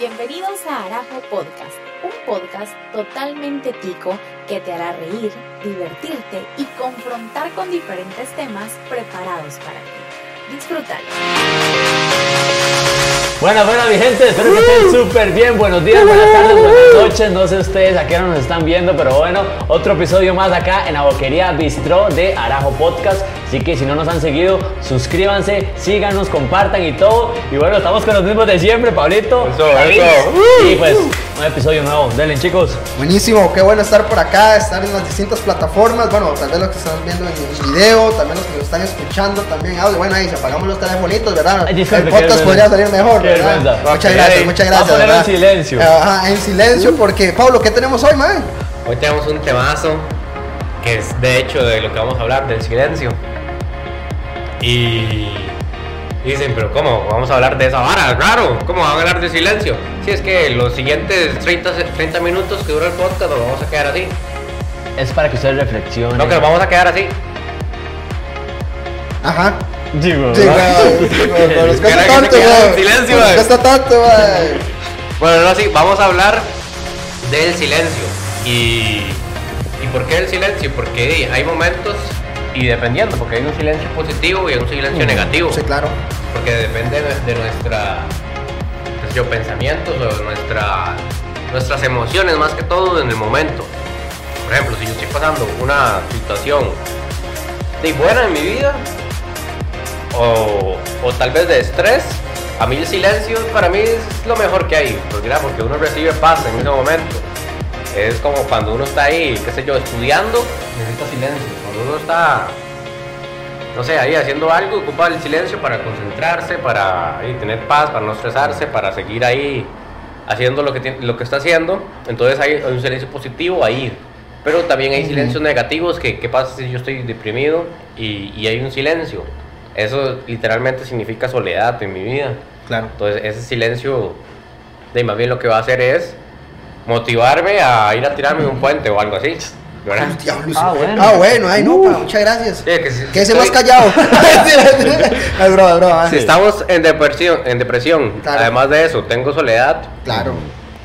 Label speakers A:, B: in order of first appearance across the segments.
A: Bienvenidos a Arajo Podcast, un podcast totalmente tico que te hará reír, divertirte y confrontar con diferentes temas preparados para ti. Disfrútalo.
B: Bueno, bueno, mi gente, espero que estén súper bien. Buenos días, buenas tardes, buenas noches. No sé ustedes a qué hora nos están viendo, pero bueno, otro episodio más acá en la boquería Bistró de Arajo Podcast. Así que si no nos han seguido, suscríbanse, síganos, compartan y todo. Y bueno, estamos con los mismos de siempre, Pablito.
C: Eso, eso.
B: Y pues, un episodio nuevo. Denle, chicos.
D: Buenísimo, qué bueno estar por acá, estar en las distintas plataformas. Bueno, tal vez los que están viendo en en video, también los que nos están escuchando también audio. Bueno, ahí si apagamos los telefonitos, ¿verdad?
B: Ay,
D: El podcast podría salir mejor,
B: Qué
D: ¿verdad?
B: vergüenza.
D: Muchas gracias, muchas gracias.
B: Vamos a ponerlo en silencio.
D: Ajá, en silencio, porque Pablo, ¿qué tenemos hoy, man?
C: Hoy tenemos un temazo que es de hecho de lo que vamos a hablar, del silencio. Y dicen, pero ¿cómo? Vamos a hablar de esa vara, raro. ¿Cómo van a hablar de silencio? Si es que los siguientes 30, se- 30 minutos que dura el podcast lo vamos a quedar así.
B: Es para que ustedes reflexionen.
C: No, que nos vamos a quedar así.
D: Ajá.
B: Digo,
D: Sí, güey, nos cuesta tanto, güey.
C: silencio,
D: Nos
C: güey.
D: cuesta tanto, güey.
C: Bueno, no, sí, vamos a hablar del silencio. Y, ¿Y por qué el silencio? Porque hay momentos, y dependiendo, porque hay un silencio positivo y hay un silencio negativo.
D: Sí, claro.
C: Porque depende de, de nuestra, nuestros pensamientos o de nuestra, nuestras emociones más que todo en el momento. Por ejemplo, si yo estoy pasando una situación de buena en mi vida o, o tal vez de estrés, a mí el silencio para mí es lo mejor que hay, porque, mira, porque uno recibe paz en ese momento. Es como cuando uno está ahí, qué sé yo, estudiando, necesita silencio. Cuando uno está no sé, ahí haciendo algo, ocupa el silencio para concentrarse, para ahí, tener paz, para no estresarse, para seguir ahí haciendo lo que, tiene- lo que está haciendo. Entonces hay, hay un silencio positivo ahí. Pero también hay silencios negativos, que qué pasa si yo estoy deprimido y, y hay un silencio. Eso literalmente significa soledad en mi vida.
D: Claro.
C: Entonces ese silencio, de más bien lo que va a hacer es motivarme a ir a tirarme de un puente o algo así.
B: Ah, bueno.
D: Ah, bueno, ay, no, pa, muchas gracias.
C: Sí, que si-
D: Quédese
C: estoy-
D: más callado. es broma, es broma.
C: Si estamos en depresión, en depresión
D: Claro.
C: además de eso, tengo soledad,
D: Claro.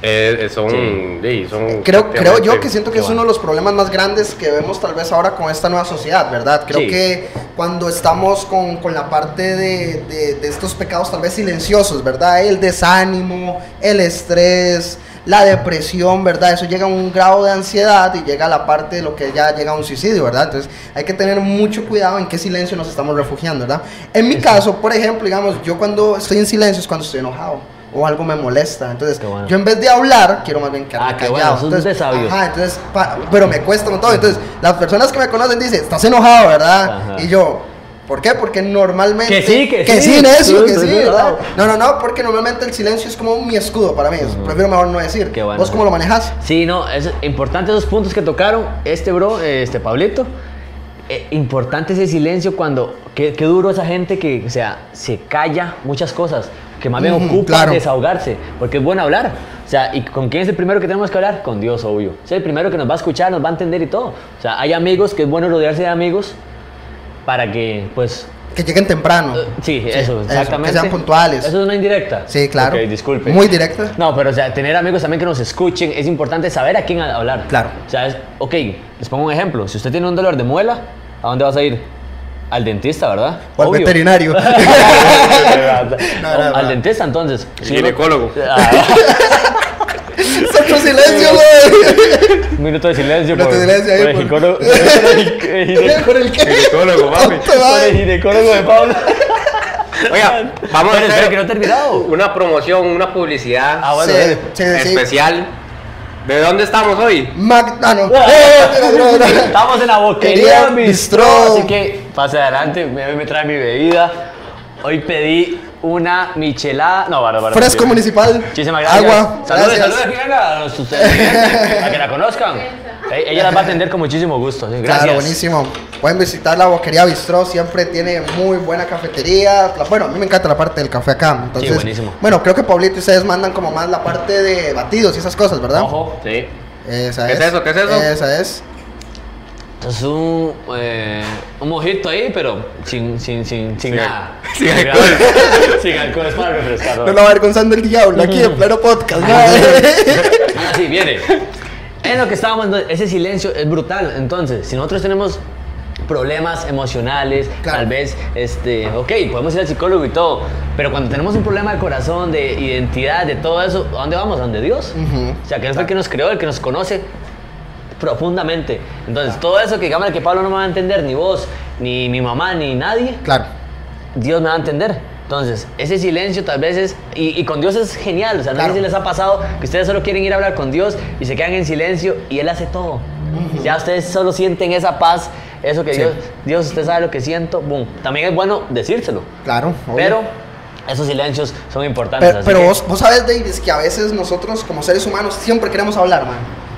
C: eh, eh, son,
B: Sí.
C: sí, son
D: Creo, creo yo que siento que es uno de los problemas más grandes que vemos tal vez ahora con esta nueva sociedad, ¿verdad? Creo
B: Sí.
D: que cuando estamos con, con la parte de, de- de estos pecados tal vez silenciosos, ¿verdad? El desánimo, el estrés, la depresión, ¿verdad? Eso llega a un grado de ansiedad y llega a la parte de lo que ya llega a un suicidio, ¿verdad? Entonces hay que tener mucho cuidado en qué silencio nos estamos refugiando, ¿verdad? En mi caso, por ejemplo, digamos, yo cuando estoy en silencio es cuando estoy enojado. O algo me molesta. Entonces,
B: bueno.
D: yo en vez de hablar, quiero más bien quedarme
B: Ah, qué
D: callado.
B: bueno,
D: Entonces,
B: de sabios.
D: Ajá, entonces, pa- pero me cuesta un montón. Entonces, las personas que me conocen dicen, estás enojado, ¿verdad?
B: Ajá.
D: Y yo, ¿por qué? Porque normalmente.
B: Que sí, que
D: Que
B: sí.
D: sí, necio, que sí, ¿verdad?
B: no.
D: No, no, porque normalmente el silencio es como mi escudo para mí.
B: Ujú.
D: Prefiero mejor no decir.
B: Qué bueno.
D: ¿Vos cómo lo manejas?
B: Sí, no, es importante esos puntos que tocaron este bro, este Pablito. Eh, importante ese silencio cuando, qué, qué duro esa gente que, o sea, se calla muchas cosas, que más bien
D: Ujú,
B: ocupa
D: claro.
B: desahogarse, porque es bueno hablar. O sea, ¿y con quién es el primero que tenemos que hablar? Con Dios, obvio. Es el primero que nos va a escuchar, nos va a entender y todo. O sea, hay amigos que es bueno rodearse de amigos para que, pues,
D: Que lleguen temprano.
B: eh, sí, eso, exactamente.
D: Que sean puntuales.
B: Eso es una indirecta.
D: Sí, claro.
B: Ok, disculpe.
D: Muy directa.
B: No, pero o sea, tener amigos también que nos escuchen, es importante saber a quién hablar.
D: Claro.
B: O sea, es, ok, les pongo un ejemplo. Si usted tiene un dolor de muela, ¿a dónde vas a ir? Al dentista, ¿verdad?
D: O al
B: Obvio.
D: veterinario.
B: No,
D: no, no.
B: al dentista, entonces.
C: Ginecólogo.
B: Ah,
D: Es otro silencio, güey.
B: un minuto de silencio.
D: Minuto
B: por,
D: de silencio ahí,
B: por el ginecólogo- por el.
C: Ginecólogo, papi.
D: Tonto,
B: por el
D: güey.
B: ginecólogo de Pablo.
C: Oiga, vamos a hacer
B: que no he terminado.
C: una promoción, una publicidad
B: Ah, bueno,
D: Sí,
B: dale.
D: sí, sí.
C: especial. ¿De dónde estamos hoy?
D: Ah, no. Eh.
B: Estamos en la boquería Bistró. así que pase adelante, me, me trae mi bebida. Hoy pedí una michelada, no, para, para.
D: Fresco municipal.
B: Muchísimas gracias.
D: Agua.
B: Saludos,
D: gracias.
B: saludos, a los- ustedes, a que la conozcan. E- Ella las va a atender con muchísimo gusto. Gracias.
D: Claro, buenísimo. Pueden visitar la Boquería Bistró, siempre tiene muy buena cafetería. Bueno, a mí me encanta la parte del café acá. Entonces,
B: buenísimo.
D: Bueno, creo que Pablito y ustedes mandan como más la parte de batidos y esas cosas, ¿verdad?
B: Ojo, sí.
D: Esa
C: ¿Qué es eso? ¿Qué es eso?
D: Esa es.
B: Es un, eh, un mojito ahí, pero sin, sin, sin, sin nada.
C: sin alcohol.
B: sin alcohol, es para refrescar.
D: No lo avergonzando el diablo aquí en pleno podcast. ¿no?
B: Ah, sí, viene. En lo que estábamos, ese silencio es brutal. Entonces, si nosotros tenemos problemas emocionales,
D: Claro.
B: tal vez, este, ok, podemos ir al psicólogo y todo, pero cuando tenemos un problema de corazón, de identidad, de todo eso, ¿a dónde vamos? ¿A dónde Dios?
D: Ujú.
B: O sea, que Él fue el que nos creó, el que nos conoce profundamente. Entonces, todo eso que digamos que Pablo no me va a entender, ni vos, ni mi mamá, ni nadie,
D: Claro.
B: Dios me va a entender. Entonces, ese silencio tal vez es, y, y con Dios es genial, o sea, no
D: Claro.
B: sé si les ha pasado que ustedes solo quieren ir a hablar con Dios y se quedan en silencio y Él hace todo. Ya ustedes solo sienten esa paz, eso que
D: Sí.
B: Dios, Dios, usted sabe lo que siento, boom. También es bueno decírselo,
D: Claro. obvio.
B: pero esos silencios son importantes.
D: Pero,
B: así
D: pero
B: que-
D: vos, vos sabes, Davis, que a veces nosotros como seres humanos siempre queremos hablar, man.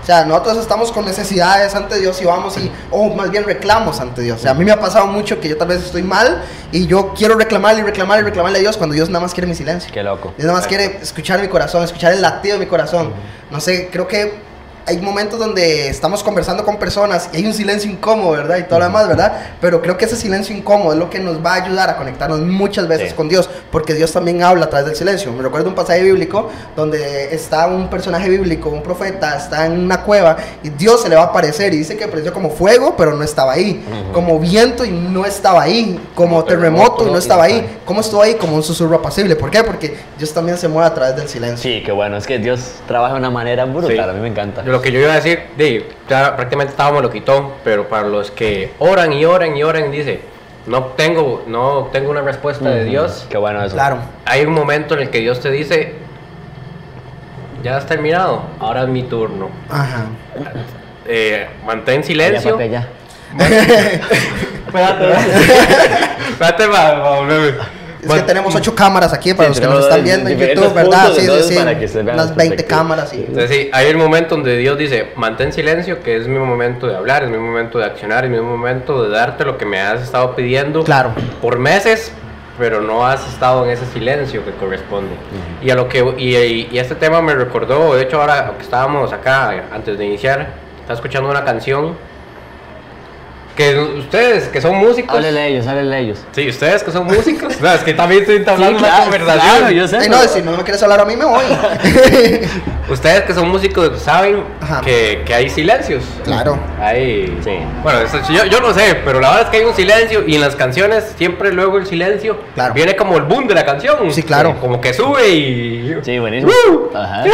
D: O sea, nosotros estamos con necesidades ante Dios y vamos y, o más bien reclamos ante Dios. O sea, a mí me ha pasado mucho que yo tal vez estoy mal y yo quiero reclamarle y reclamarle y reclamarle a Dios cuando Dios nada más quiere mi silencio.
B: Qué loco.
D: Dios nada más quiere escuchar mi corazón, escuchar el latido de mi corazón. No sé, creo que hay momentos donde estamos conversando con personas y hay un silencio incómodo, ¿verdad? Y todo lo demás, ¿verdad? Pero creo que ese silencio incómodo es lo que nos va a ayudar a conectarnos muchas veces
B: Sí.
D: con Dios, porque Dios también habla a través del silencio. Me recuerdo un pasaje bíblico donde está un personaje bíblico, un profeta, está en una cueva y Dios se le va a aparecer y dice que apareció como fuego, pero no estaba ahí, como viento y no estaba ahí, como terremoto y no estaba ahí. ¿Cómo estuvo ahí? Como un susurro apacible. ¿Por qué? Porque Dios también se mueve a través del silencio.
B: Sí, qué bueno, es que Dios trabaja de una manera brutal,
C: Sí.
B: a mí me encanta.
C: Lo que yo iba a decir, de, ya prácticamente estábamos lo quitó, pero para los que oran y oran y oran, dice, no tengo, no tengo una respuesta de Dios.
B: Qué bueno eso.
D: Claro.
C: Hay un momento en el que Dios te dice, ya has terminado, ahora es mi turno.
D: Ajá.
C: Eh, mantén
B: Ya,
C: silencio.
B: papi, ya.
C: Espérate, va,
D: Es que tenemos ocho cámaras aquí para
B: Sí,
D: los que nos están viendo en YouTube, ¿verdad? Sí, sí, sí. Unas
B: las
D: 20
B: perspectivas.
D: cámaras, sí.
C: Entonces sí, hay el momento donde Dios dice, mantén silencio, que es mi momento de hablar, es mi momento de accionar, es mi momento de darte lo que me has estado pidiendo
D: Claro.
C: por meses, pero no has estado en ese silencio que corresponde. Y a lo que y, y- y este tema me recordó, de hecho ahora que estábamos acá antes de iniciar, estaba escuchando una canción que ustedes que son músicos,
B: Háblele a ellos, háblele a ellos.
C: sí, ustedes que son músicos, no, es que también estoy entablando
B: Sí,
C: una conversación.
B: claro, yo sé.
D: Ay, no, si no me quieres hablar a mí, me voy.
C: Ustedes que son músicos saben que, que hay silencios.
D: Claro.
C: Hay.
B: Sí.
C: Bueno, eso- yo, yo no sé, pero la verdad es que hay un silencio y en las canciones siempre luego el silencio
D: Claro.
C: viene como el boom de la canción.
D: Sí, claro.
C: Como, como que sube y.
B: Sí, buenísimo. Ajá.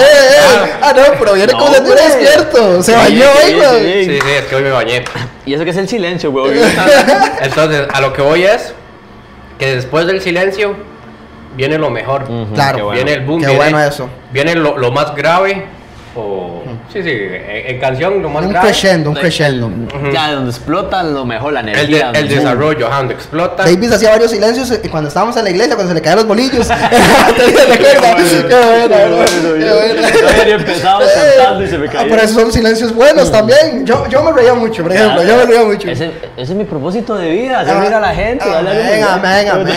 D: Eh, eh, Ah, no, pero viene
B: No,
D: como
B: hombre.
D: despierto. Se
B: Sí,
D: bañó
B: sí,
D: hoy, güey.
B: sí.
C: Sí, sí, es que hoy me bañé.
B: y eso que es el silencio, güey.
C: Entonces, a lo que voy es que después del silencio viene lo mejor.
D: Claro.
B: bueno.
C: Viene el boom.
D: Qué
C: viene,
D: bueno eso.
C: Viene lo, lo más grave. O. Sí, sí, en, en canción lo más
D: Un
C: grave.
D: crescendo, un crescendo.
C: Ujú.
B: Ya, donde explota lo mejor, la
C: El,
B: energía.
C: de- el desarrollo, ajá, donde explota.
D: Davis hacía varios silencios y cuando estábamos en la iglesia, cuando se le caían los bolillos. ¿Te recuerdas? Qué buena, ¿no? Qué buena.
B: Todavía empezaba cantando y se me
D: Ah, pero esos son silencios buenos también. Yo, yo me reía mucho, por ejemplo. Yo me reía mucho.
B: Ese, ese es mi propósito de vida, hacer
D: Ah,
B: reír a la gente. darle
D: amén, amén, amén.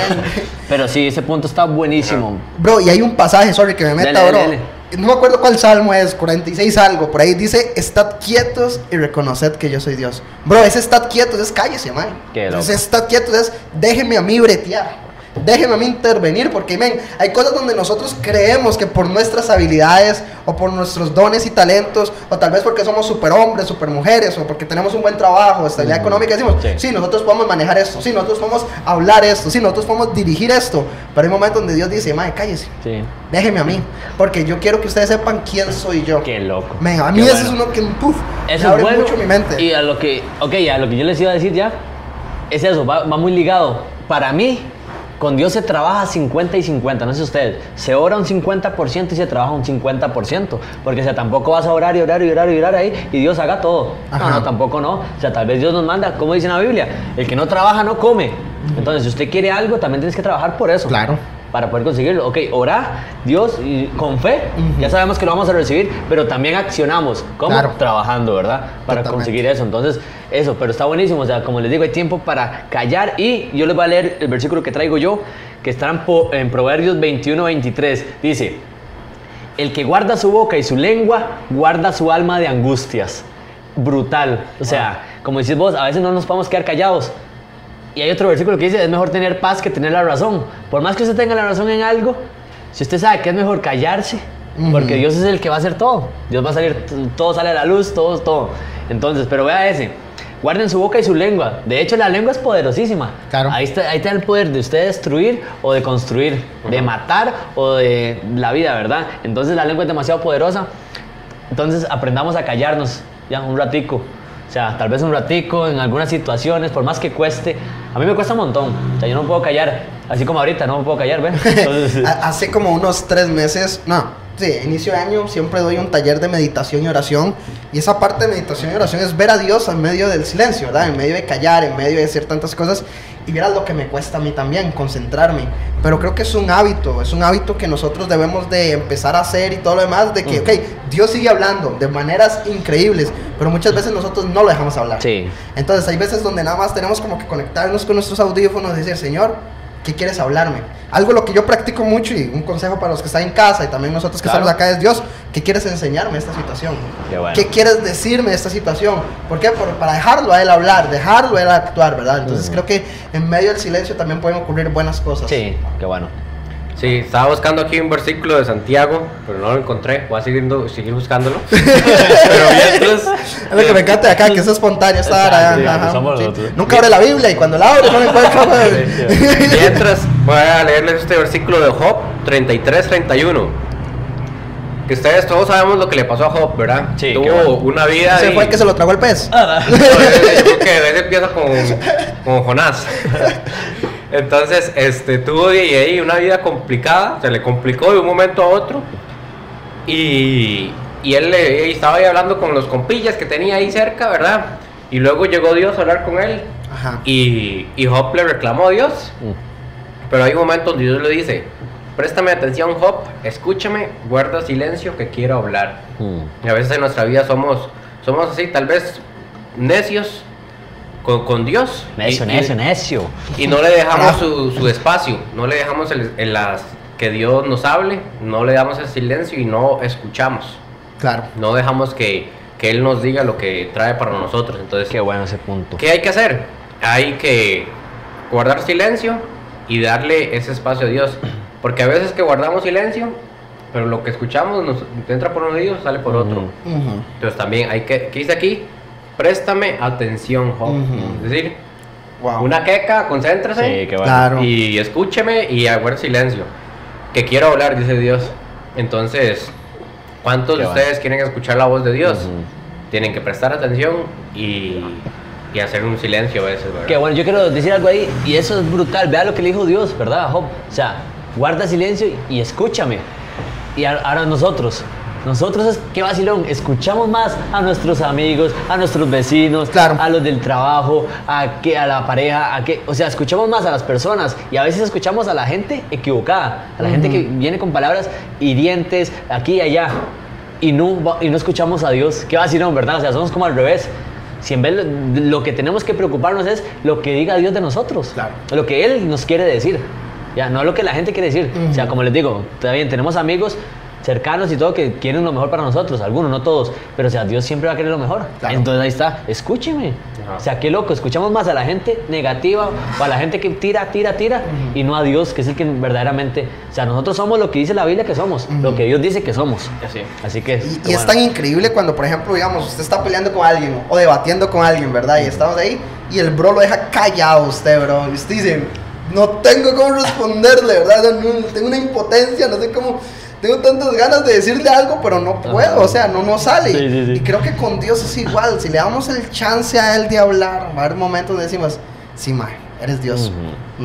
B: Pero sí, ese punto está buenísimo.
D: Bro, y hay un pasaje, sorry, que me meta, bro. No me acuerdo cuál salmo es, 46 algo. Por ahí dice, estad quietos y reconoced que yo soy Dios. Bro, ese estad quietos es cállese, man. Ese estad quietos es, déjeme a mí bretear. Déjeme a mí intervenir, porque, men, hay cosas donde nosotros creemos que por nuestras habilidades o por nuestros dones y talentos, o tal vez porque somos superhombres, supermujeres, o porque tenemos un buen trabajo, estabilidad económica, decimos,
B: Sí.
D: sí, nosotros podemos manejar esto, sí, nosotros podemos hablar esto, sí, nosotros podemos dirigir esto. Pero hay momentos donde Dios dice, man, cállese.
B: Sí.
D: Déjeme a mí, porque yo quiero que ustedes sepan quién soy yo.
B: Qué loco.
D: Men, a mí
B: Qué
D: eso
B: bueno.
D: es uno que, puf, me
B: Eso es
D: abre
B: bueno.
D: mucho mi mente.
B: Y a lo que, ok, a lo que yo les iba a decir ya, es eso, va, va muy ligado. Para mí, con Dios se trabaja 50 y 50, no sé ustedes, se ora un 50% y se trabaja un 50%, porque o sea, tampoco vas a orar y orar y orar y orar ahí y Dios haga todo.
D: Ajá.
B: No, no, tampoco no. O sea, tal vez Dios nos manda, como dice en la Biblia, el que no trabaja no come. Entonces, si usted quiere algo, también tienes que trabajar por eso.
D: Claro.
B: Para poder conseguirlo. Ok, orar, Dios, y con fe,
D: Ujú.
B: ya sabemos que lo vamos a recibir, pero también accionamos. ¿Cómo?
D: Claro.
B: Trabajando, ¿verdad? Para
D: Totalmente.
B: conseguir eso. Entonces, eso, pero está buenísimo. O sea, como les digo, hay tiempo para callar. Y yo les voy a leer el versículo que traigo yo, que está en, Proverbios 21, 23. Dice: El que guarda su boca y su lengua, guarda su alma de angustias. brutal. O sea, como decís vos, a veces no nos podemos quedar callados. Y hay otro versículo que dice, es mejor tener paz que tener la razón. Por más que usted tenga la razón en algo, si usted sabe que es mejor callarse, porque Dios es el que va a hacer todo. Dios va a salir, todo sale a la luz, todo, todo. Entonces, pero vea ese. Guarden su boca y su lengua. De hecho, la lengua es poderosísima.
D: Claro.
B: Ahí está, ahí está el poder de usted destruir o de construir, de matar o de la vida, ¿verdad? Entonces la lengua es demasiado poderosa. Entonces aprendamos a callarnos ya un ratico. O sea, tal vez un ratico en algunas situaciones, por más que cueste. A mí me cuesta un montón. O sea, yo no puedo callar, así como ahorita, no me puedo callar, ¿ven? Entonces,
D: Ha- Hace como unos tres meses, no, sí, inicio de año siempre doy un taller de meditación y oración. Y esa parte de meditación y oración es ver a Dios en medio del silencio, ¿verdad? En medio de callar, en medio de hacer tantas cosas. Y vieras lo que me cuesta a mí también, concentrarme. Pero creo que es un hábito, es un hábito que nosotros debemos de empezar a hacer y todo lo demás. De que, ok, Dios sigue hablando de maneras increíbles, pero muchas veces nosotros no lo dejamos hablar.
B: Sí.
D: Entonces hay veces donde nada más tenemos como que conectarnos con nuestros audífonos y decir, Señor, ¿qué quieres hablarme? Algo lo que yo practico mucho y un consejo para los que están en casa y también nosotros que
C: Claro.
D: estamos acá es, Dios, ¿qué quieres enseñarme esta situación?
B: Qué bueno.
D: ¿Qué quieres decirme de esta situación? ¿Por qué? Por- para dejarlo a Él hablar, dejarlo a Él actuar, ¿verdad? Entonces
B: Ujú.
D: creo que en medio del silencio también pueden ocurrir buenas cosas.
B: sí, qué bueno.
C: Sí, estaba buscando aquí un versículo de Santiago, pero no lo encontré. Voy a seguir, seguir buscándolo. pero mientras.
D: Es lo que me encanta de acá, que es espontáneo estar
B: sí,
D: sí. Nunca abre la Biblia y cuando la abre no encuentra.
C: Mientras voy a leerles este versículo de Job 33-31. Que ustedes todos sabemos lo que le pasó a Job, ¿verdad?
B: Sí,
C: Tuvo
B: bueno.
C: una vida.
D: Ese
C: y-
D: fue el que se lo tragó el pez.
B: Ah,
C: No, yo creo que a veces empieza con, con Jonás. Entonces, este, tuvo de ahí una vida complicada, se le complicó de un momento a otro. Y, y él le- estaba ahí hablando con los compillas que tenía ahí cerca, ¿verdad? Y luego llegó Dios a hablar con él.
D: Ajá.
C: Y, y Job le reclamó a Dios. Pero hay un momento donde Dios le dice, préstame atención Job, escúchame, guarda silencio que quiero hablar.
B: Mm.
C: Y a veces en nuestra vida somos, somos así, tal vez necios con, con Dios.
B: Necio,
C: y, y-
B: necio, necio.
C: y no le dejamos su, su espacio, no le dejamos el, el las, que Dios nos hable, no le damos el silencio y no escuchamos.
D: Claro.
C: No dejamos que, que Él nos diga lo que trae para nosotros. Entonces,
B: Qué bueno ese punto.
C: ¿qué hay que hacer? Hay que guardar silencio y darle ese espacio a Dios. Porque a veces que guardamos silencio, pero lo que escuchamos nos entra por un oído, sale por otro. Entonces también hay que, ¿qué dice aquí? Préstame atención, Job. Es decir,
D: Wow.
C: una queca, concéntrese
B: Sí.
D: Claro.
C: y escúcheme y aguarde silencio. Que quiero hablar, dice Dios. Entonces, ¿cuántos
B: Qué
C: de ustedes quieren escuchar la voz de Dios? Tienen que prestar atención y, y hacer un silencio a veces, ¿verdad?
B: Que bueno, yo quiero decir algo ahí, y eso es brutal. Vea lo que le dijo Dios, ¿verdad, Job? O sea, guarda silencio y escúchame. Y ahora nosotros, nosotros es que vacilón, escuchamos más a nuestros amigos, a nuestros vecinos,
D: Claro.
B: a los del trabajo, a, que, a la pareja, a que, o sea, escuchamos más a las personas y a veces escuchamos a la gente equivocada, a la gente que viene con palabras hirientes aquí y allá y no, y no escuchamos a Dios. Qué vacilón, ¿verdad? O sea, somos como al revés. Si en vez lo, lo que tenemos que preocuparnos es lo que diga Dios de nosotros,
D: Claro.
B: lo que Él nos quiere decir, ya no lo que la gente quiere decir. O sea, como les digo, también tenemos amigos cercanos y todo que quieren lo mejor para nosotros, algunos, no todos, pero o sea, Dios siempre va a querer lo mejor.
D: Claro.
B: Entonces ahí está, escúcheme.
C: Ajá.
B: O sea, qué loco, escuchamos más a la gente negativa o a la gente que tira, tira, tira y no a Dios, que es el que verdaderamente, o sea, nosotros somos lo que dice la Biblia que somos, lo que Dios dice que somos.
C: Así.
B: Así que...
D: Y, y es tan increíble cuando, por ejemplo, digamos, usted está peleando con alguien o debatiendo con alguien, ¿verdad? Y estamos ahí y el bro lo deja callado usted, bro. Y usted dice, no tengo cómo responderle, ¿verdad? No- tengo una impotencia, no sé cómo... Tengo tantas ganas de decirle algo, pero no puedo, o sea, no, no sale.
B: Sí, sí, sí.
D: Y creo que con Dios es igual. Si le damos el chance a Él de hablar, va a haber momentos donde decimos, sí, ma, eres Dios.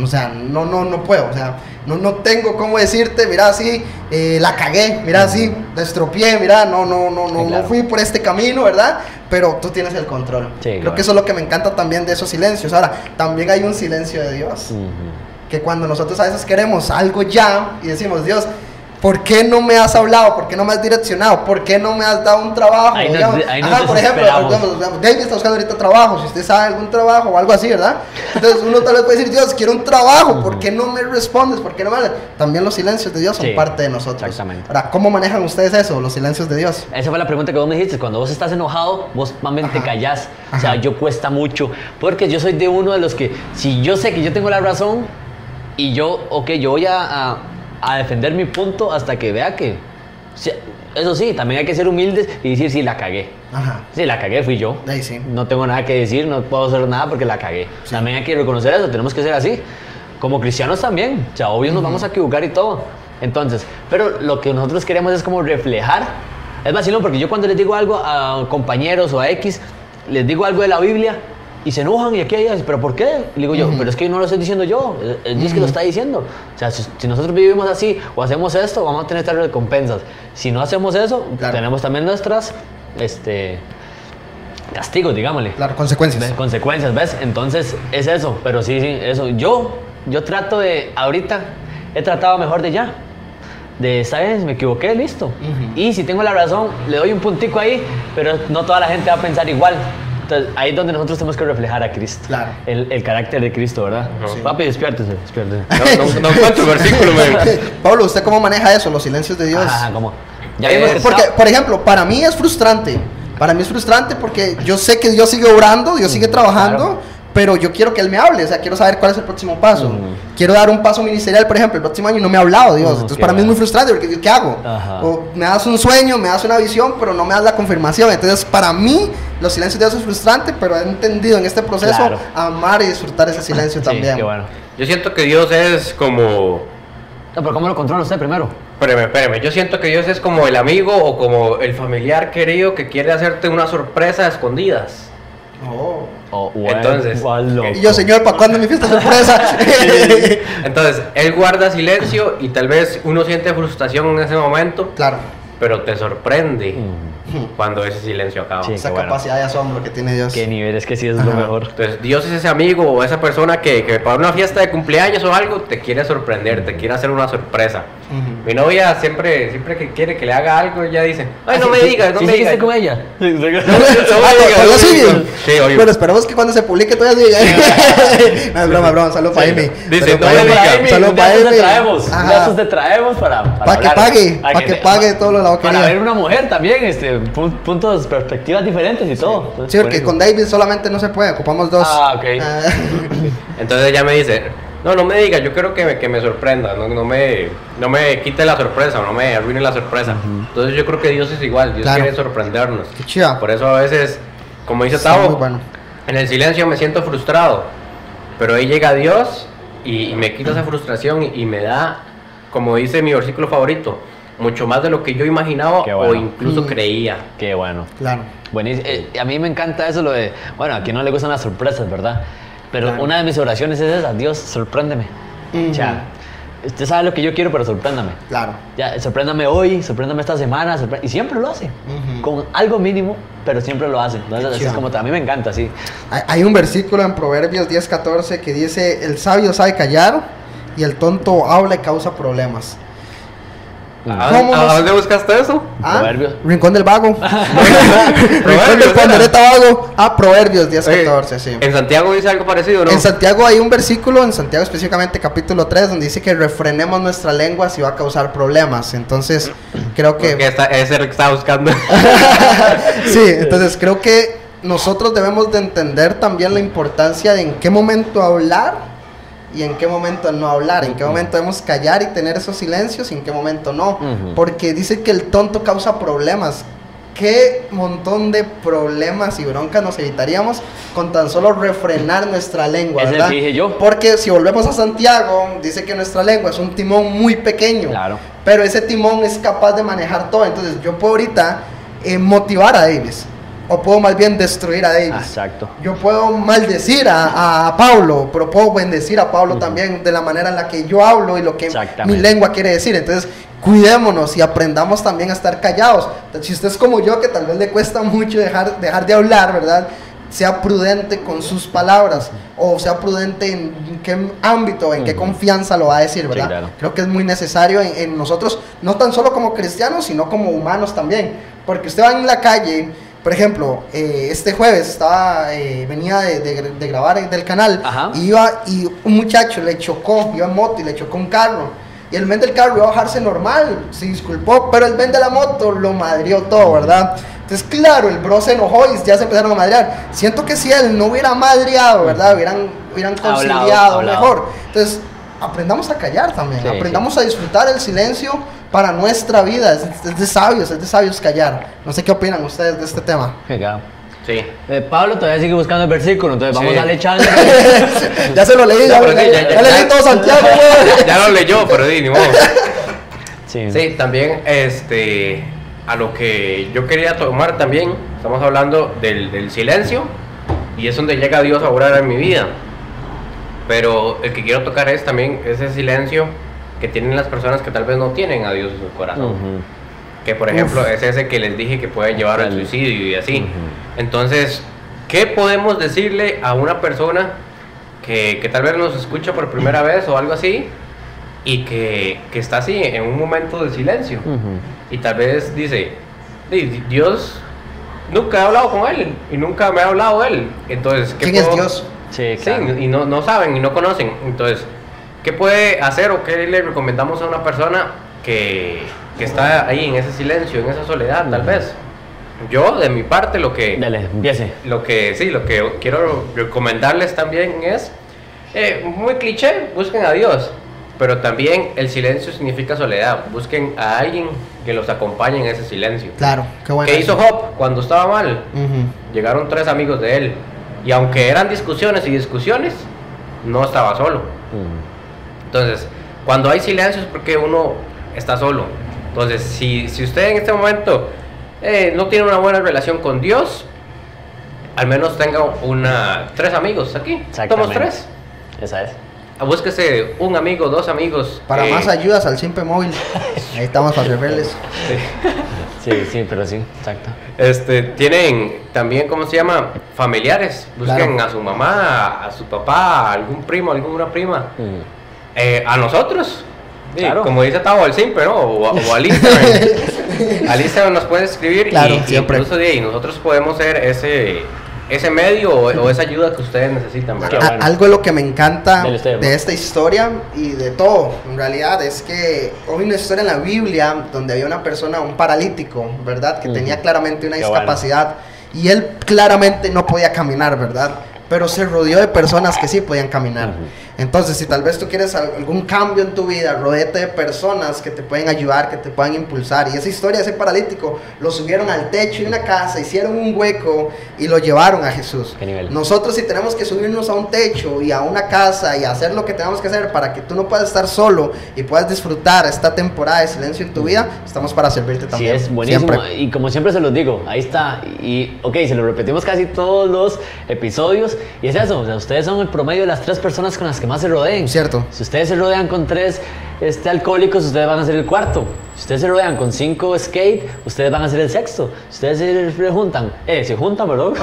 D: O sea, no, no, no puedo. O sea, no, no tengo cómo decirte, mira, sí, eh, la cagué, mira, sí, la estropeé, mira, no, no, no, no,
B: claro.
D: no fui por este camino, ¿verdad? Pero tú tienes el control. Creo
B: claro.
D: que eso es lo que me encanta también de esos silencios. Ahora, también hay un silencio de Dios. Que cuando nosotros a veces queremos algo ya y decimos, Dios, ¿Por qué no me has hablado? ¿Por qué no me has direccionado? ¿Por qué no me has dado un trabajo?
B: Ahí nos- ahí nos
D: Ajá, por ejemplo, digamos, David está buscando ahorita trabajo. Si usted sabe algún trabajo o algo así, ¿verdad? Entonces uno tal vez puede decir, Dios, quiero un trabajo. ¿Por qué no me respondes? ¿Por qué no me hablas? También los silencios de Dios son
B: Sí,
D: parte de nosotros.
B: exactamente.
D: Ahora, ¿cómo manejan ustedes eso, los silencios de Dios?
B: Esa fue la pregunta que vos me dijiste. Cuando vos estás enojado, vos bien te
D: Ajá.
B: callás. O sea, yo cuesta mucho. Porque yo soy de uno de los que, si yo sé que yo tengo la razón y yo, ok, yo voy a, a- a defender mi punto hasta que vea que. eso sí, también hay que ser humildes y decir, sí, la cagué.
D: Ajá.
B: Sí, la cagué, fui yo.
D: Ahí sí.
B: No tengo nada que decir, no puedo hacer nada porque la cagué. También hay que reconocer eso, tenemos que ser así. Como cristianos también, o sea, obvio nos vamos a equivocar y todo. Entonces, pero lo que nosotros queremos es como reflejar. Es vacilón porque yo cuando les digo algo a compañeros o a X, les digo algo de la Biblia y se enojan y aquí hay, pero ¿por qué? Y le digo yo, pero es que no lo estoy diciendo yo, es- es Dios que lo está diciendo. O sea, si, si nosotros vivimos así o hacemos esto, vamos a tener estas recompensas. Si no hacemos eso,
D: Claro.
B: tenemos también nuestras este, castigos, digámosle.
D: Claro, consecuencias.
B: ¿Ves? Consecuencias, ¿ves? Entonces es eso, pero sí, sí, eso. Yo, yo trato de, ahorita, he tratado mejor de ya. De, ¿sabes? Me equivoqué, listo.
D: Ujú.
B: Y si tengo la razón, le doy un puntico ahí, pero no toda la gente va a pensar igual. Entonces ahí es donde nosotros tenemos que reflejar a Cristo.
D: Claro.
B: El, el carácter de Cristo, ¿verdad?
C: Sí.
B: Papi, despiértese, despiértese.
C: No, no, no encuentro el versículo, man.
D: Pablo, ¿usted cómo maneja eso, los silencios de Dios?
B: Ajá, ¿cómo? Ya
C: Eh,
D: Porque, por ejemplo, para mí es frustrante. Para mí es frustrante porque yo sé que Dios sigue obrando, Dios sigue trabajando,
B: claro.
D: pero yo quiero que Él me hable. O sea, quiero saber cuál es el próximo paso.
B: Mm.
D: Quiero dar un paso ministerial, por ejemplo, el próximo año y no me ha hablado Dios.
B: Mm,
D: Entonces, para mí es muy frustrante porque Dios, ¿qué hago?
B: Ajá.
D: O me das un sueño, me das una visión, pero no me das la confirmación. Entonces, para mí, los silencios de Dios es frustrante, pero he entendido en este proceso
B: Claro.
D: amar y disfrutar ese silencio
B: Sí,
D: también.
B: qué bueno.
C: Yo siento que Dios es como.
B: No, pero ¿cómo lo controla usted primero?
C: Espérame, espérame. Yo siento que Dios es como el amigo o como el familiar querido que quiere hacerte una sorpresa a escondidas.
D: Oh.
B: Oh, bueno,
C: Entonces,
B: loco.
D: Y yo, Señor, ¿para cuándo mi fiesta sorpresa?
C: Entonces, Él guarda silencio y tal vez uno siente frustración en ese momento,
D: claro,
C: pero te sorprende
B: Mm,
C: cuando ese silencio acaba.
B: Sí.
D: esa
B: qué bueno.
D: capacidad de asombro que tiene Dios.
B: Qué nivel, es que sí es
D: Ajá.
B: lo mejor.
C: Entonces, Dios es ese amigo o esa persona que, que para una fiesta de cumpleaños o algo te quiere sorprender, te quiere hacer una sorpresa.
D: Ujú.
C: Mi novia siempre, siempre que quiere que le haga algo, ella dice, ay, no me
B: Sí,
C: digas, no me
B: seguiste
C: digas.
B: con ella?
D: Ah.
C: Sí, obvio.
D: Bueno, esperemos que cuando se publique todavía siga. no, es broma, broma. Saludos para. Amy.
C: Dice,
D: Saludos
C: no me digas.
D: Saludos para
B: te traemos, te traemos para, para,
D: Pa' que pague,
B: Para
D: pa' que pague todo lo boquería.
B: Para ver una mujer también, este, pu- puntos, perspectivas diferentes y todo.
D: Sí, porque con David solamente no se puede, ocupamos dos.
B: Ah, ok.
D: Ah,
C: Entonces ella me dice, no, no me digas, yo quiero que me, que me sorprenda, no, no, me, no me quite la sorpresa, no me arruine la sorpresa. Entonces yo creo que Dios es igual, Dios
D: Claro.
C: quiere sorprendernos.
D: Qué chiva.
C: Por eso a veces, como dice
D: Sí,
C: Tavo,
D: bueno.
C: en el silencio me siento frustrado, pero ahí llega Dios y, y me quita esa frustración y, y me da, como dice mi versículo favorito, mucho más de lo que yo imaginaba o incluso
D: Mm.
C: creía.
B: Qué bueno.
D: Claro.
B: Buenísimo. Eh, a mí me encanta eso, lo de, bueno, a quien no le gustan las sorpresas, ¿verdad? Pero
D: Claro.
B: una de mis oraciones es esa, Dios, sorpréndeme.
D: Ujú.
B: O sea, usted sabe lo que yo quiero, pero sorpréndame.
D: Claro.
B: Ya, sorpréndame hoy, sorpréndame esta semana, y siempre lo hace. Con algo mínimo, pero siempre lo hace. Entonces, así es como a mí me encanta, sí.
D: Hay- Hay un versículo en Proverbios 10:14 que dice: El sabio sabe callar y el tonto habla y causa problemas.
C: ¿A,
D: ¿Cómo
C: a
D: nos-
C: dónde buscaste eso?
D: ¿Ah?
B: Proverbios.
D: Rincón del Vago. Rincón del. Pandereta Vago. Ah, Proverbios 10:14,
C: Oye,
D: sí.
C: En Santiago dice algo parecido, ¿no?
D: En Santiago hay un versículo, en Santiago específicamente capítulo 3, donde dice que refrenemos nuestra lengua si va a causar problemas. Entonces, creo que...
C: Porque está, ese es el que estaba buscando.
D: sí, entonces creo que nosotros debemos de entender también la importancia de en qué momento hablar y en qué momento no hablar, en qué momento debemos callar y tener esos silencios y en qué momento no.
B: Ujú.
D: Porque dice que el tonto causa problemas. ¿Qué montón de problemas y broncas nos evitaríamos con tan solo refrenar nuestra lengua? ¿verdad?
B: que dije yo.
D: Porque si volvemos a Santiago, dice que nuestra lengua es un timón muy pequeño.
B: Claro.
D: Pero ese timón es capaz de manejar todo. Entonces yo puedo ahorita eh, motivar a Davis. O puedo más bien destruir a Davis.
B: Exacto.
D: Yo puedo maldecir a, a Pablo, pero puedo bendecir a Pablo también de la manera en la que yo hablo y lo que mi lengua quiere decir. Entonces, cuidémonos y aprendamos también a estar callados. Si usted es como yo, que tal vez le cuesta mucho dejar, dejar de hablar, ¿verdad? sea prudente con sus palabras o sea prudente en qué ámbito, en qué
B: Ujú.
D: confianza lo va a decir, ¿verdad?
B: claro.
D: Creo que es muy necesario en, en nosotros, no tan solo como cristianos, sino como humanos también. Porque usted va en la calle, por ejemplo, eh, este jueves estaba, eh, venía de, de- de grabar del canal,
B: Ajá.
D: y iba y un muchacho le chocó, iba en moto y le chocó un carro. Y el men del carro iba a bajarse normal, se disculpó, pero el men de la moto lo madrió todo, ¿verdad? Entonces, claro, el bro se enojó y ya se empezaron a madrear. Siento que si él no hubiera madreado, ¿verdad? Hubieran, hubieran
B: Hablado,
D: conciliado
B: hablado.
D: mejor. Entonces, aprendamos a callar también,
B: Sí,
D: aprendamos a disfrutar el silencio para nuestra vida. Es, es de sabios, es de sabios callar. No sé qué opinan ustedes de este tema.
B: Venga.
C: Sí.
B: Eh, Pablo todavía sigue buscando el versículo, entonces vamos
C: Sí.
B: a darle chance.
D: ya se lo leí, ya,
C: No, pero
D: ya-
C: sí, ya-
D: ya
C: ya-
D: le leí todo Santiago.
C: Ya lo leyó, pero di, ni modo.
B: Sí.
C: Sí, también este a lo que yo quería tomar también, estamos hablando del, del silencio y es donde llega Dios a orar en mi vida. Pero el que quiero tocar es también ese silencio que tienen las personas que tal vez no tienen a Dios en su corazón. Que por ejemplo es ese que les dije que puede llevar al
B: El-
C: suicidio y así. Entonces, ¿qué podemos decirle a una persona que, que tal vez nos escucha por primera vez o algo así y que, que está así en un momento de silencio? Y tal vez dice, "Di- Dios nunca he hablado con él y nunca me ha hablado él. Entonces, ¿qué
D: ¿Quién es Dios?
B: Sí,
C: Sí,
B: claro.
C: y no, no saben y no conocen. Entonces, ¿qué puede hacer o qué le recomendamos a una persona que, que está ahí en ese silencio, en esa soledad, tal vez? Yo, de mi parte, lo que,
B: Dale, empiece.
C: lo que sí, lo que quiero recomendarles también es, eh, muy cliché, busquen a Dios, pero también el silencio significa soledad. Busquen a alguien que los acompañe en ese silencio.
D: Claro, qué bueno.
C: ¿Qué hizo Job cuando estaba mal?
D: Ujú.
C: Llegaron tres amigos de él. Y aunque eran discusiones y discusiones, no estaba solo.
B: Ujú.
C: Entonces, cuando hay silencio es porque uno está solo. Entonces, si, si usted en este momento eh, no tiene una buena relación con Dios, al menos tenga una, tres amigos aquí. Somos tres.
B: Esa es.
C: Ah, Búsquese un amigo, dos amigos.
D: Para
C: eh,
D: más ayudas al Simpe Móvil. Ahí estamos para servirles.
B: Sí, sí, pero sí, exacto.
C: Este, tienen también, ¿cómo se llama? Familiares. Busquen
D: Claro.
C: a su mamá, a su papá, a algún primo, alguna prima.
B: Ujú.
C: Eh, a nosotros. Sí,
B: Claro.
C: Como dice Tavo, al simple, ¿no? O, o al Instagram. al Instagram nos puede escribir
D: Claro,
C: y,
D: siempre.
C: incluso de ahí nosotros podemos ser ese, ese medio o, o esa ayuda que ustedes necesitan,
B: Qué
C: ¿verdad?
D: A-
B: bueno.
D: Algo de lo que me encanta de esta historia y de todo, en realidad, es que hoy una historia en la Biblia donde había una persona, un paralítico, ¿verdad? Que tenía claramente una
B: Qué bueno.
D: discapacidad y él claramente no podía caminar, ¿verdad? Pero se rodeó de personas que sí podían caminar. Entonces, si tal vez tú quieres al- algún cambio en tu vida, rodéate de personas que te pueden ayudar, que te puedan impulsar. Y esa historia ese paralítico lo subieron al techo de una casa, hicieron un hueco y lo llevaron a Jesús.
B: Qué nivel.
D: Nosotros si tenemos que subirnos a un techo y a una casa y hacer lo que tenemos que hacer para que tú no puedas estar solo y puedas disfrutar esta temporada de silencio en tu vida, estamos para servirte
B: Sí,
D: también.
B: es buenísimo.
D: Siempre.
B: Y como siempre se los digo, ahí está. Y, ok, se lo repetimos casi todos los episodios. Y es eso, o sea, ustedes son el promedio de las tres personas con las que más se rodeen.
D: Cierto.
B: Si ustedes se rodean con tres este, alcohólicos, ustedes van a ser el cuarto. Si ustedes se rodean con cinco skate, ustedes van a ser el sexto. Si ustedes se, juntan, eh, se juntan, perdón.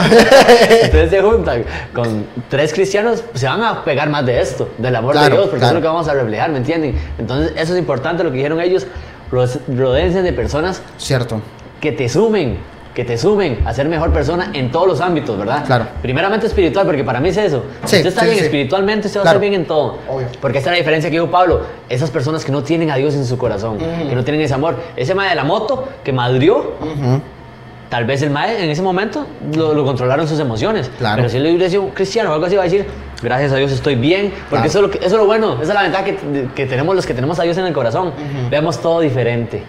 B: Si ustedes se juntan con tres cristianos, pues, se van a pegar más de esto, del amor
D: Claro,
B: de Dios, porque
D: claro.
B: eso es lo que vamos a reflejar, ¿me entienden? Entonces, eso es importante lo que dijeron ellos. ro- Rodéense de personas
D: Cierto.
B: que te sumen, que te sumen a ser mejor persona en todos los ámbitos, ¿verdad?
D: Claro.
B: Primeramente espiritual, porque para mí es eso.
D: Sí,
B: si usted está
D: sí,
B: bien
D: sí.
B: espiritualmente, usted va a
D: Claro.
B: estar bien en todo.
D: Obvio.
B: Porque esta es la diferencia que dijo Pablo. Esas personas que no tienen a Dios en su corazón,
D: Ujú.
B: que no tienen ese amor. Ese mae de la moto que madrió,
D: Ujú.
B: tal vez el mae en ese momento lo, lo controlaron sus emociones.
D: Claro.
B: Pero si él hubiera sido un cristiano o algo así, va a decir, gracias a Dios estoy bien. Porque
D: Claro.
B: eso, es lo que- eso es lo bueno, esa es la ventaja que, que tenemos los que tenemos a Dios en el corazón.
D: Ujú.
B: Vemos todo diferente.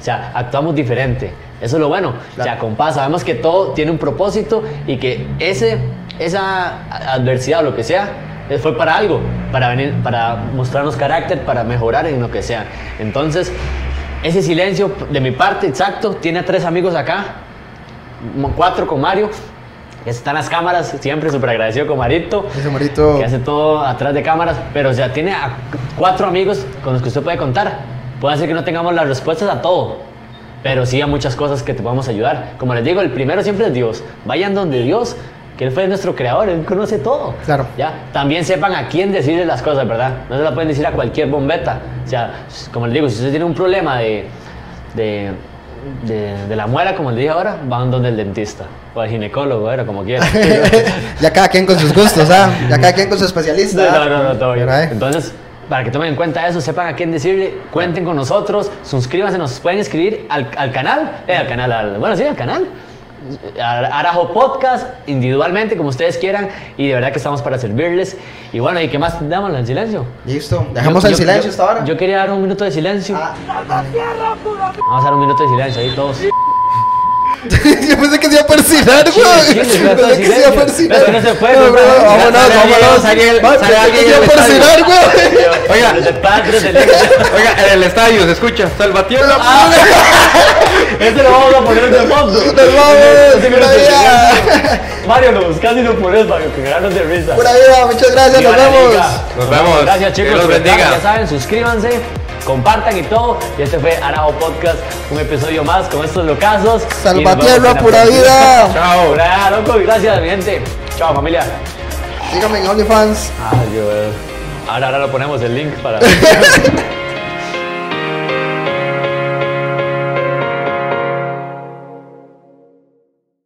B: O sea, actuamos diferente. Eso es lo bueno.
D: Claro.
B: con paz sabemos que todo tiene un propósito y que ese, esa adversidad o lo que sea eh, fue para algo, para, venir, para mostrarnos carácter, para mejorar en lo que sea. Entonces, ese silencio de mi parte, exacto, tiene a tres amigos acá, cuatro con Mario, están las cámaras, siempre súper agradecido con Marito
D: Ese morito.
B: que hace todo atrás de cámaras, pero o sea, tiene a cuatro amigos con los que usted puede contar. Puede ser que no tengamos las respuestas a todo, pero sí a muchas cosas que te podemos ayudar. Como les digo, el primero siempre es Dios. Vayan donde Dios que él fue nuestro creador, él conoce todo.
D: Claro.
B: Ya, también sepan a quién decirle las cosas, ¿verdad? No se la pueden decir a cualquier bombeta. O sea, como les digo, si usted tiene un problema de, de, de, de la muela, como les dije ahora, van donde el dentista o al ginecólogo, era como quiera.
D: ya cada quien con sus gustos, ¿ah? Ya cada quien con su especialista.
B: No,
D: ¿ah?
B: no, no, no, todo bien. Entonces, para que tomen en cuenta eso, sepan a quién decirle, cuenten con nosotros, suscríbanse, nos pueden escribir al, al canal, eh, al canal, al- bueno, sí, al canal. Arajo Podcast, individualmente, como ustedes quieran, y de verdad que estamos para servirles. Y bueno, ¿y qué más damos en silencio?
D: Listo. Dejamos
B: Yo-
D: el
B: yo-
D: silencio
B: yo-
D: esta hora.
B: Yo quería dar un minuto de silencio.
D: Ah,
B: Vamos a dar un minuto de silencio ahí todos.
D: yo pensé que se iba a persinar, güey. Pensé que se iba a persinar.
B: Pero no se
D: bro,
B: puede.
D: Vámonos, vámonos.
C: sale alguien,
D: que se iba a
C: en el
D: persinar, güey.
C: Oiga.
B: Los de Patrios, de Lego.
C: Oiga, en el estadio se escucha Salvatierra.
B: Ah, Ese lo vamos a poner de fondo.
D: Nos vamos.
B: Mario, lo buscas y lo pones para que cagarnos de risa.
D: Pura vida. Muchas gracias. Nos vemos.
C: Nos vemos.
B: Gracias chicos.
C: Los bendiga.
B: Ya saben, suscríbanse, compartan y todo. Y este fue Arajo Podcast, un episodio más con estos locazos.
D: Salvatierra, pura
B: próxima.
D: vida.
B: Chao. Loco. Gracias, mi gente. Chao, familia.
D: Síganme en OnlyFans.
B: Ay, yo, ahora, ahora lo ponemos el link para.